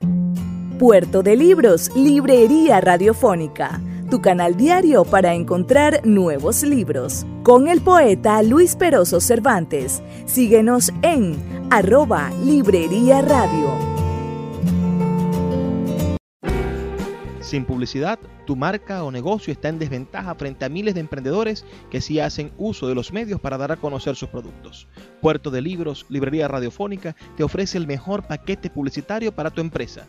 Puerto de Libros, Librería Radiofónica tu canal diario para encontrar nuevos libros. Con el poeta Luis Peroso Cervantes. Síguenos en arroba Librería Radio. Sin publicidad, tu marca o negocio está en desventaja frente a miles de emprendedores que sí hacen uso de los medios para dar a conocer sus productos. Puerto de Libros, Librería Radiofónica, te ofrece el mejor paquete publicitario para tu empresa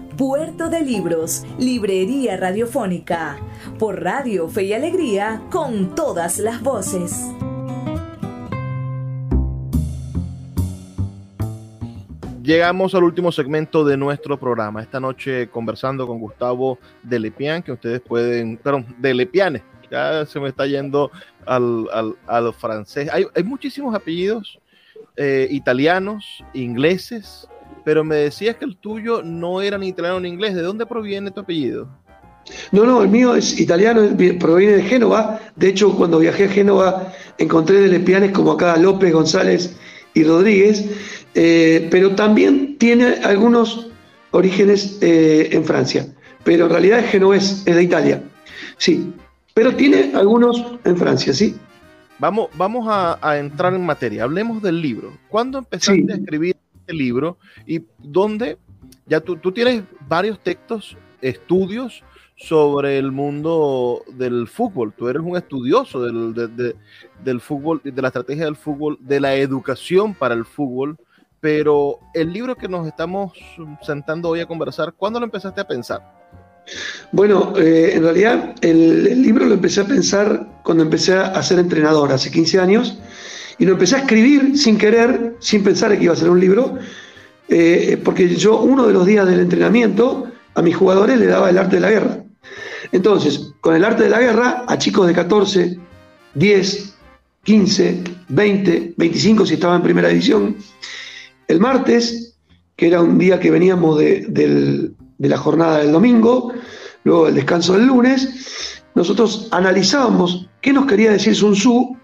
Puerto de Libros, Librería Radiofónica, por Radio Fe y Alegría, con todas las voces. Llegamos al último segmento de nuestro programa. Esta noche conversando con Gustavo Delepian, que ustedes pueden, perdón, Delepiane, ya se me está yendo al, al, francés. Hay, hay, muchísimos apellidos eh, italianos, ingleses, pero me decías que el tuyo no era ni italiano ni inglés. ¿De dónde proviene tu apellido? No, no, el mío es italiano, proviene de Génova. De hecho, cuando viajé a Génova encontré de Lepianes como acá López, González y Rodríguez, eh, pero también tiene algunos orígenes eh, en Francia. Pero en realidad es genovés, es de Italia. Sí, pero tiene algunos en Francia, sí. Vamos, vamos a, entrar en materia. Hablemos del libro. ¿Cuándo empezaste a escribir este libro y dónde ya tú, tú tienes varios textos, estudios sobre el mundo del fútbol. Tú eres un estudioso del, del fútbol, de la estrategia del fútbol, de la educación para el fútbol. Pero el libro que nos estamos sentando hoy a conversar, ¿cuándo lo empezaste a pensar? Bueno, eh, en realidad el, libro lo empecé a pensar cuando empecé a ser entrenador, hace 15 años, y lo empecé a escribir sin querer, sin pensar que iba a ser un libro, eh, porque yo uno de los días del entrenamiento a mis jugadores le daba el arte de la guerra. Entonces, con el arte de la guerra, a chicos de 14, 10, 15, 20, 25 si estaba en primera división, el martes, que era un día que veníamos de, la jornada del domingo, luego el descanso del lunes, nosotros analizábamos qué nos quería decir Sun Tzu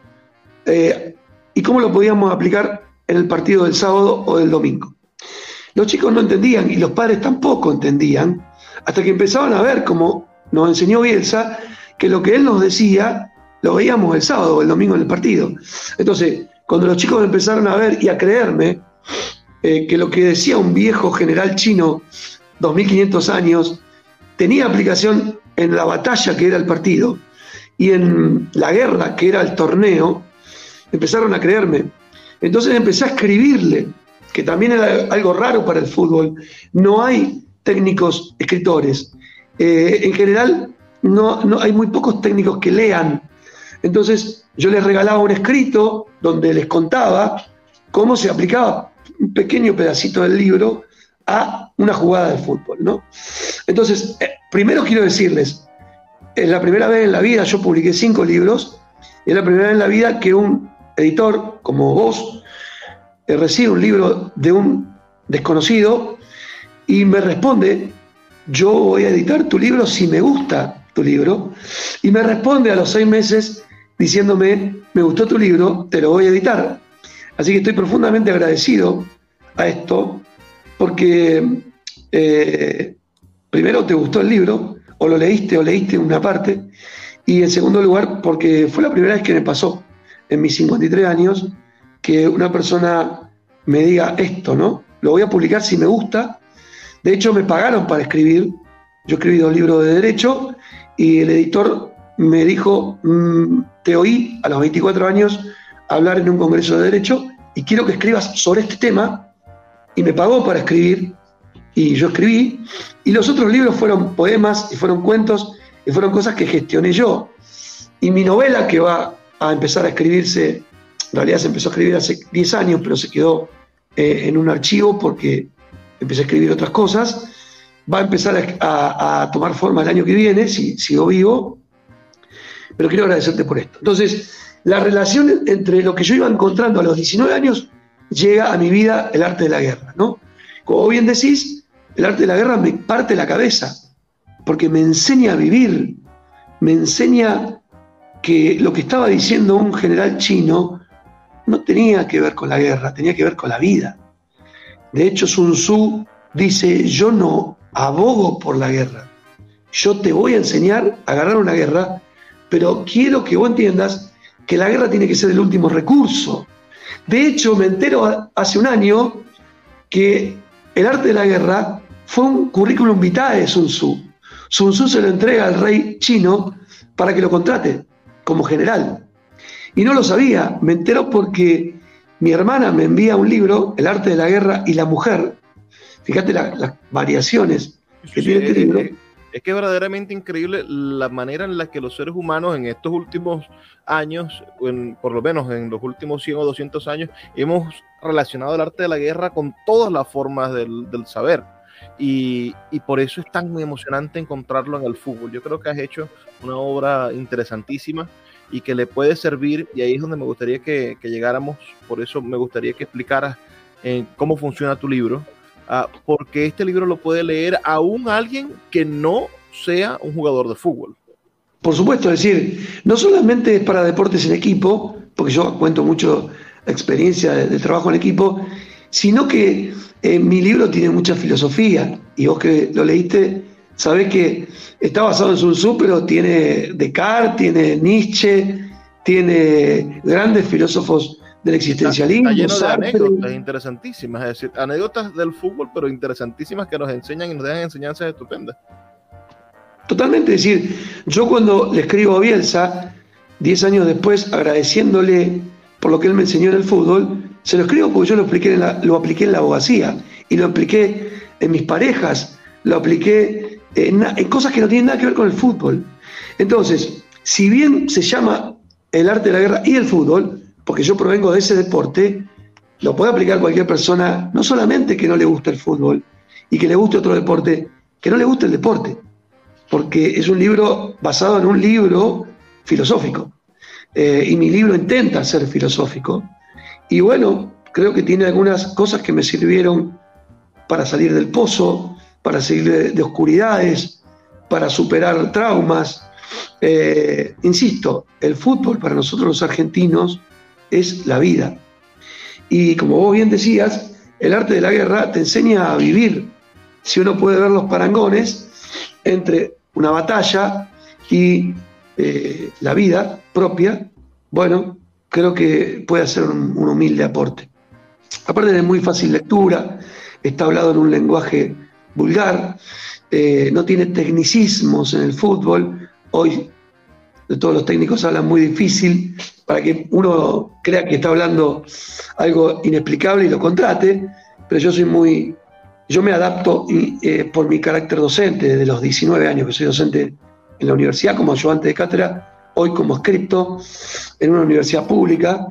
eh, y cómo lo podíamos aplicar en el partido del sábado o del domingo. Los chicos no entendían y los padres tampoco entendían, hasta que empezaban a ver, como nos enseñó Bielsa, que lo que él nos decía lo veíamos el sábado o el domingo en el partido. Entonces, cuando los chicos empezaron a ver y a creerme eh, que lo que decía un viejo general chino, 2500 años, tenía aplicación en la batalla que era el partido y en la guerra que era el torneo, empezaron a creerme. Entonces empecé a escribirle, que también era algo raro para el fútbol. No hay técnicos escritores. Eh, en general, no, no, hay muy pocos técnicos que lean. Entonces, yo les regalaba un escrito donde les contaba cómo se aplicaba un pequeño pedacito del libro a una jugada de fútbol, ¿no? Entonces, eh, primero quiero decirles, es la primera vez en la vida, yo publiqué cinco libros, es la primera vez en la vida que un editor como vos eh, recibe un libro de un desconocido y me responde, yo voy a editar tu libro si me gusta tu libro, y me responde a los seis meses diciéndome, me gustó tu libro, te lo voy a editar. Así que estoy profundamente agradecido a esto, porque eh, primero te gustó el libro, o lo leíste o leíste una parte, y en segundo lugar, porque fue la primera vez que me pasó en mis 53 años, que una persona me diga esto, ¿no? Lo voy a publicar si me gusta. De hecho, me pagaron para escribir. Yo escribí dos libros de derecho y el editor me dijo, mm, te oí a los 24 años hablar en un congreso de derecho y quiero que escribas sobre este tema. Y me pagó para escribir y yo escribí. Y los otros libros fueron poemas y fueron cuentos y fueron cosas que gestioné yo. Y mi novela que va a empezar a escribirse, en realidad se empezó a escribir hace 10 años, pero se quedó eh, en un archivo porque empecé a escribir otras cosas. Va a empezar a, tomar forma el año que viene, si sigo vivo, pero quiero agradecerte por esto. Entonces, la relación entre lo que yo iba encontrando a los 19 años llega a mi vida el arte de la guerra, ¿no? Como bien decís, el arte de la guerra me parte la cabeza, porque me enseña a vivir, me enseña que lo que estaba diciendo un general chino no tenía que ver con la guerra, tenía que ver con la vida. De hecho, Sun Tzu dice, yo no abogo por la guerra, yo te voy a enseñar a ganar una guerra, pero quiero que vos entiendas que la guerra tiene que ser el último recurso. De hecho, me entero hace un año que el arte de la guerra fue un currículum vitae de Sun Tzu. Sun Tzu se lo entrega al rey chino para que lo contrate como general. Y no lo sabía, me entero porque mi hermana me envía un libro, El arte de la guerra y la mujer. Fíjate las variaciones que tiene este libro. Es, que es verdaderamente increíble la manera en la que los seres humanos en estos últimos años, por lo menos en los últimos 100 o 200 años, hemos relacionado el arte de la guerra con todas las formas del, saber. Y, por eso es tan emocionante encontrarlo en el fútbol. Yo creo que has hecho una obra interesantísima y que le puede servir, y ahí es donde me gustaría que, llegáramos, por eso me gustaría que explicaras eh, cómo funciona tu libro, ah, porque este libro lo puede leer aún alguien que no sea un jugador de fútbol. Por supuesto, es decir, no solamente es para deportes en equipo, porque yo cuento mucho experiencia de, trabajo en equipo, sino que eh, mi libro tiene mucha filosofía, y vos que lo leíste, sabés que está basado en Sun Tzu, pero tiene Descartes, tiene Nietzsche, tiene grandes filósofos del existencialismo. Está, lleno de anécdotas interesantísimas, es decir, anécdotas del fútbol, pero interesantísimas que nos enseñan y nos dejan enseñanzas estupendas. Totalmente, es decir, yo cuando le escribo a Bielsa, 10 años después, agradeciéndole por lo que él me enseñó en el fútbol, se lo escribo porque yo lo, apliqué en la, lo apliqué en la abogacía y lo apliqué en mis parejas, lo apliqué en, en cosas que no tienen nada que ver con el fútbol. Entonces, si bien se llama el arte de la guerra y el fútbol, porque yo provengo de ese deporte, lo puede aplicar cualquier persona, no solamente que no le guste el fútbol y que le guste otro deporte, que no le guste el deporte, porque es un libro basado en un libro filosófico. Eh, y mi libro intenta ser filosófico. Y bueno, creo que tiene algunas cosas que me sirvieron para salir del pozo, para salir de, oscuridades, para superar traumas. Eh, insisto, el fútbol para nosotros los argentinos es la vida. Y como vos bien decías, el arte de la guerra te enseña a vivir. Si uno puede ver los parangones entre una batalla y eh, la vida propia, bueno, creo que puede hacer un, humilde aporte. Aparte de muy fácil lectura, está hablado en un lenguaje vulgar, eh, no tiene tecnicismos en el fútbol. Hoy de todos los técnicos hablan muy difícil para que uno crea que está hablando algo inexplicable y lo contrate, pero yo soy muy, yo me adapto eh, por mi carácter docente, desde los 19 años que soy docente en la universidad como ayudante de cátedra, hoy como escrito en una universidad pública,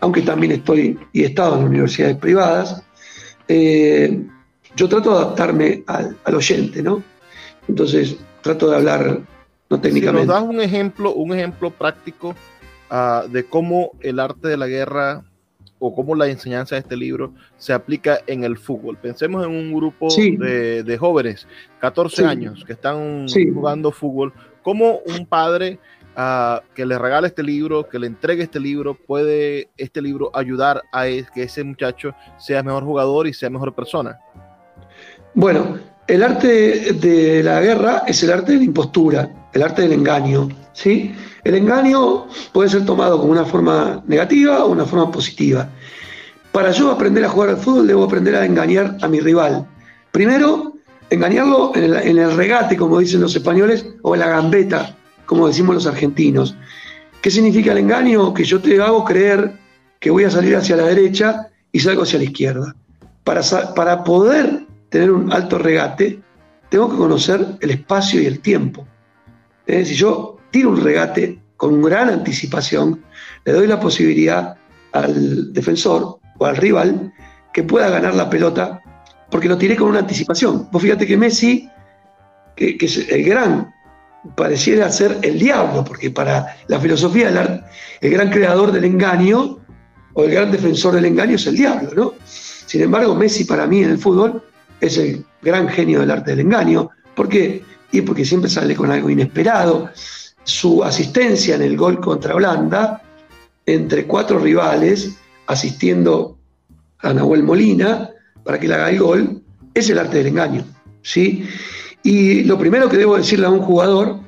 aunque también estoy y he estado en universidades privadas. Eh, yo trato de adaptarme al, oyente, ¿no? Entonces trato de hablar no técnicamente. Si nos das un ejemplo, un ejemplo práctico ah, de cómo el arte de la guerra o cómo la enseñanza de este libro se aplica en el fútbol. Pensemos en un grupo de, jóvenes, 14 años, que están jugando fútbol. ¿Cómo un padre que le regale este libro, que le entregue este libro, puede este libro ayudar a que ese muchacho sea mejor jugador y sea mejor persona? Bueno, el arte de la guerra es el arte de la impostura, el arte del engaño. ¿sí? El engaño puede ser tomado como una forma negativa o una forma positiva. Para yo aprender a jugar al fútbol debo aprender a engañar a mi rival. Primero, engañarlo en el, regate, como dicen los españoles, o en la gambeta, como decimos los argentinos. ¿Qué significa el engaño? Que yo te hago creer que voy a salir hacia la derecha y salgo hacia la izquierda. Para, para poder tener un alto regate, tengo que conocer el espacio y el tiempo. Si yo tiro un regate con gran anticipación, le doy la posibilidad al defensor o al rival que pueda ganar la pelota porque lo tiré con una anticipación. Vos fíjate que Messi, que, es el gran, pareciera ser el diablo, porque para la filosofía del arte, el gran creador del engaño o el gran defensor del engaño es el diablo, ¿no? Sin embargo, Messi para mí en el fútbol es el gran genio del arte del engaño. ¿Por qué? Y porque siempre sale con algo inesperado, su asistencia en el gol contra Holanda entre cuatro rivales, asistiendo a Nahuel Molina para que le haga el gol, es el arte del engaño. ¿sí? Y lo primero que debo decirle a un jugador,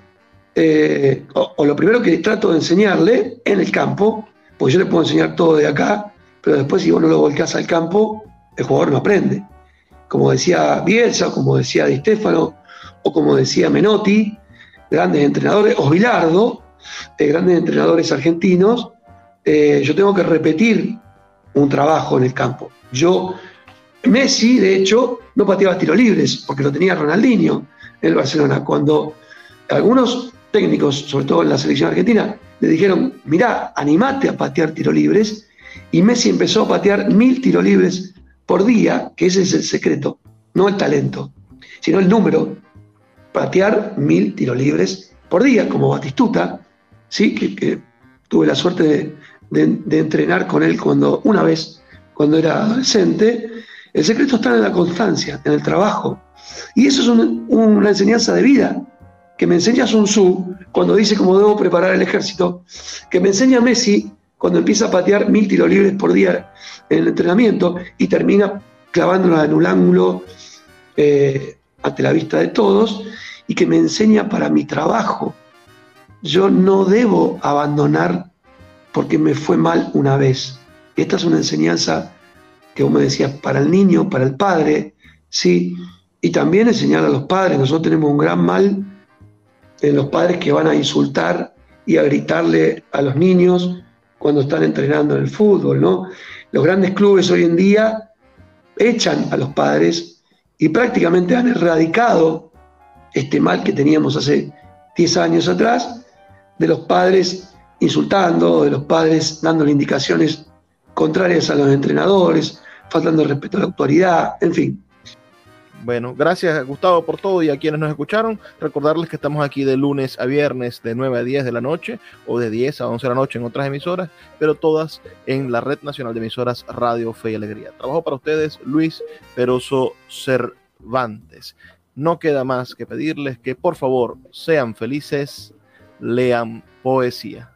eh, o, lo primero que trato de enseñarle en el campo, porque yo le puedo enseñar todo de acá, pero después si vos no lo volcás al campo, el jugador no aprende. Como decía Bielsa, como decía Di Stefano, o como decía Menotti, grandes entrenadores, o Bilardo, eh, grandes entrenadores argentinos, eh, yo tengo que repetir un trabajo en el campo. Yo, Messi, de hecho, no pateaba tiros libres, porque lo tenía Ronaldinho en el Barcelona. Cuando algunos técnicos, sobre todo en la selección argentina, le dijeron, mirá, animate a patear tiros libres, y Messi empezó a patear mil tiros libres por día, que ese es el secreto, no el talento, sino el número patear mil tiros libres por día, como Batistuta, ¿sí? que, tuve la suerte de, entrenar con él cuando una vez, cuando era adolescente. El secreto está en la constancia, en el trabajo. Y eso es una enseñanza de vida que me enseña Sun Tzu cuando dice cómo debo preparar el ejército, que me enseña Messi cuando empieza a patear mil tiros libres por día en el entrenamiento y termina clavándola en un ángulo eh, ante la vista de todos y que me enseña para mi trabajo. Yo no debo abandonar porque me fue mal una vez. Esta es una enseñanza que vos me decías para el niño, para el padre, ¿sí? Y también enseñar a los padres. Nosotros tenemos un gran mal en los padres que van a insultar y a gritarle a los niños cuando están entrenando en el fútbol, ¿no? Los grandes clubes hoy en día echan a los padres y prácticamente han erradicado este mal que teníamos hace 10 años atrás, de los padres insultando, de los padres dándole indicaciones contrarias a los entrenadores, faltando respeto a la autoridad, en fin. Bueno, gracias Gustavo por todo y a quienes nos escucharon. Recordarles que estamos aquí de lunes a viernes de 9 a 10 de la noche o de 10 a 11 de la noche en otras emisoras, pero todas en la Red Nacional de Emisoras Radio Fe y Alegría. Trabajo para ustedes Luis Peroso Cervantes. No queda más que pedirles que por favor sean felices, lean poesía.